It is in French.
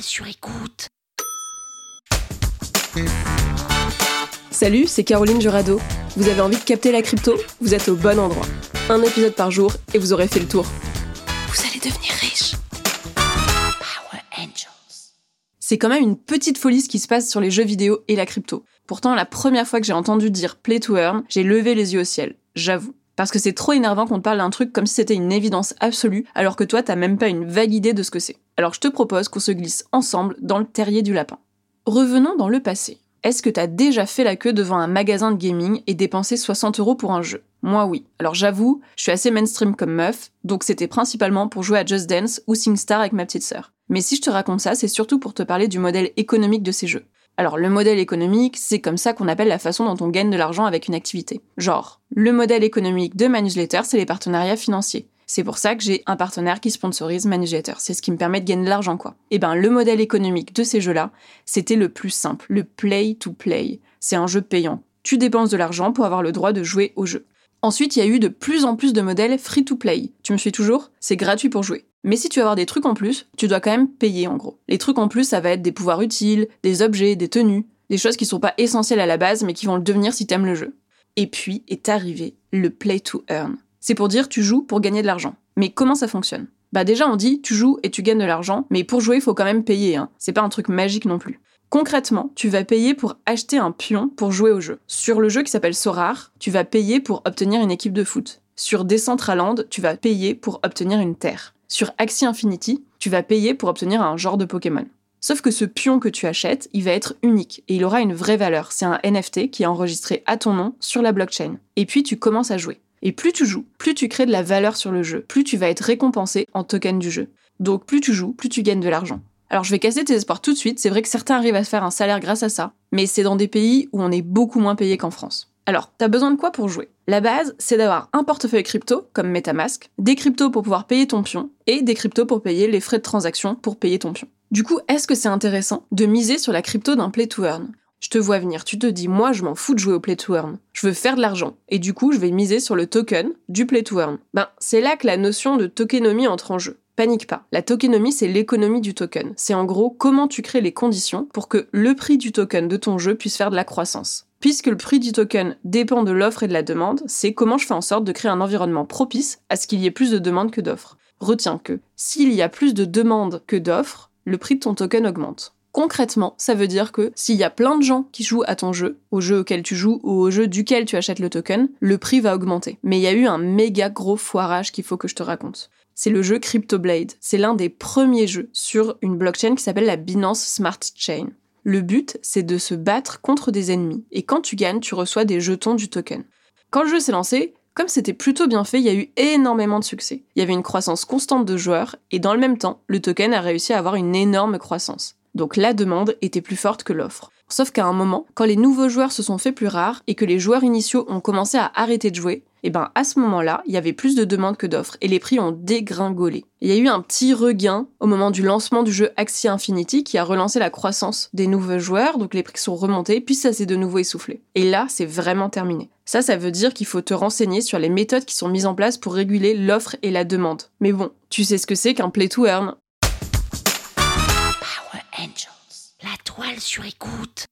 Sur écoute. Salut, c'est Caroline Jurado. Vous avez envie de capter la crypto? Vous êtes au bon endroit. Un épisode par jour et vous aurez fait le tour. Vous allez devenir riche. Power Angels. C'est quand même une petite folie ce qui se passe sur les jeux vidéo et la crypto. Pourtant, la première fois que j'ai entendu dire play to earn, j'ai levé les yeux au ciel, j'avoue. Parce que c'est trop énervant qu'on te parle d'un truc comme si c'était une évidence absolue, alors que toi t'as même pas une vague idée de ce que c'est. Alors je te propose qu'on se glisse ensemble dans le terrier du lapin. Revenons dans le passé. Est-ce que t'as déjà fait la queue devant un magasin de gaming et dépensé 60 euros pour un jeu? Moi oui. Alors j'avoue, je suis assez mainstream comme meuf, donc c'était principalement pour jouer à Just Dance ou SingStar avec ma petite sœur. Mais si je te raconte ça, c'est surtout pour te parler du modèle économique de ces jeux. Alors le modèle économique, c'est comme ça qu'on appelle la façon dont on gagne de l'argent avec une activité. Genre, le modèle économique de ma newsletter, c'est les partenariats financiers. C'est pour ça que j'ai un partenaire qui sponsorise ma. C'est ce qui me permet de gagner de l'argent, quoi. Et eh ben, le modèle économique de ces jeux-là, c'était le plus simple, le play to play. C'est un jeu payant. Tu dépenses de l'argent pour avoir le droit de jouer au jeu. Ensuite, il y a eu de plus en plus de modèles free to play. Tu me suis toujours? C'est gratuit pour jouer. Mais si tu veux avoir des trucs en plus, tu dois quand même payer en gros. Les trucs en plus, ça va être des pouvoirs utiles, des objets, des tenues, des choses qui sont pas essentielles à la base mais qui vont le devenir si t'aimes le jeu. Et puis est arrivé le play to earn. C'est pour dire tu joues pour gagner de l'argent. Mais comment ça fonctionne? Bah déjà on dit tu joues et tu gagnes de l'argent, mais pour jouer il faut quand même payer, hein. C'est pas un truc magique non plus. Concrètement, tu vas payer pour acheter un pion pour jouer au jeu. Sur le jeu qui s'appelle Sorar, tu vas payer pour obtenir une équipe de foot. Sur Decentraland, tu vas payer pour obtenir une terre. Sur Axie Infinity, tu vas payer pour obtenir un genre de Pokémon. Sauf que ce pion que tu achètes, il va être unique et il aura une vraie valeur. C'est un NFT qui est enregistré à ton nom sur la blockchain. Et puis tu commences à jouer. Et plus tu joues, plus tu crées de la valeur sur le jeu, plus tu vas être récompensé en token du jeu. Donc plus tu joues, plus tu gagnes de l'argent. Alors je vais casser tes espoirs tout de suite, c'est vrai que certains arrivent à faire un salaire grâce à ça, mais c'est dans des pays où on est beaucoup moins payé qu'en France. Alors, t'as besoin de quoi pour jouer? La base, c'est d'avoir un portefeuille crypto, comme Metamask, des cryptos pour pouvoir payer ton pion, et des cryptos pour payer les frais de transaction pour payer ton pion. Du coup, est-ce que c'est intéressant de miser sur la crypto d'un play to earn? Je te vois venir, tu te dis, moi je m'en fous de jouer au play to earn. Je veux faire de l'argent. Et du coup, je vais miser sur le token du play to earn. Ben, c'est là que la notion de tokenomie entre en jeu. Panique pas. La tokenomie, c'est l'économie du token. C'est en gros comment tu crées les conditions pour que le prix du token de ton jeu puisse faire de la croissance. Puisque le prix du token dépend de l'offre et de la demande, c'est comment je fais en sorte de créer un environnement propice à ce qu'il y ait plus de demandes que d'offres. Retiens que s'il y a plus de demandes que d'offres, le prix de ton token augmente. Concrètement, ça veut dire que s'il y a plein de gens qui jouent à ton jeu, au jeu auquel tu joues ou au jeu duquel tu achètes le token, le prix va augmenter. Mais il y a eu un méga gros foirage qu'il faut que je te raconte. C'est le jeu CryptoBlade. C'est l'un des premiers jeux sur une blockchain qui s'appelle la Binance Smart Chain. Le but, c'est de se battre contre des ennemis. Et quand tu gagnes, tu reçois des jetons du token. Quand le jeu s'est lancé, comme c'était plutôt bien fait, il y a eu énormément de succès. Il y avait une croissance constante de joueurs, et dans le même temps, le token a réussi à avoir une énorme croissance. Donc la demande était plus forte que l'offre. Sauf qu'à un moment, quand les nouveaux joueurs se sont fait plus rares et que les joueurs initiaux ont commencé à arrêter de jouer, et eh ben à ce moment-là, il y avait plus de demandes que d'offres et les prix ont dégringolé. Il y a eu un petit regain au moment du lancement du jeu Axie Infinity qui a relancé la croissance des nouveaux joueurs, donc les prix sont remontés, puis ça s'est de nouveau essoufflé. Et là, c'est vraiment terminé. Ça, ça veut dire qu'il faut te renseigner sur les méthodes qui sont mises en place pour réguler l'offre et la demande. Mais bon, tu sais ce que c'est qu'un play to earn, sur écoute.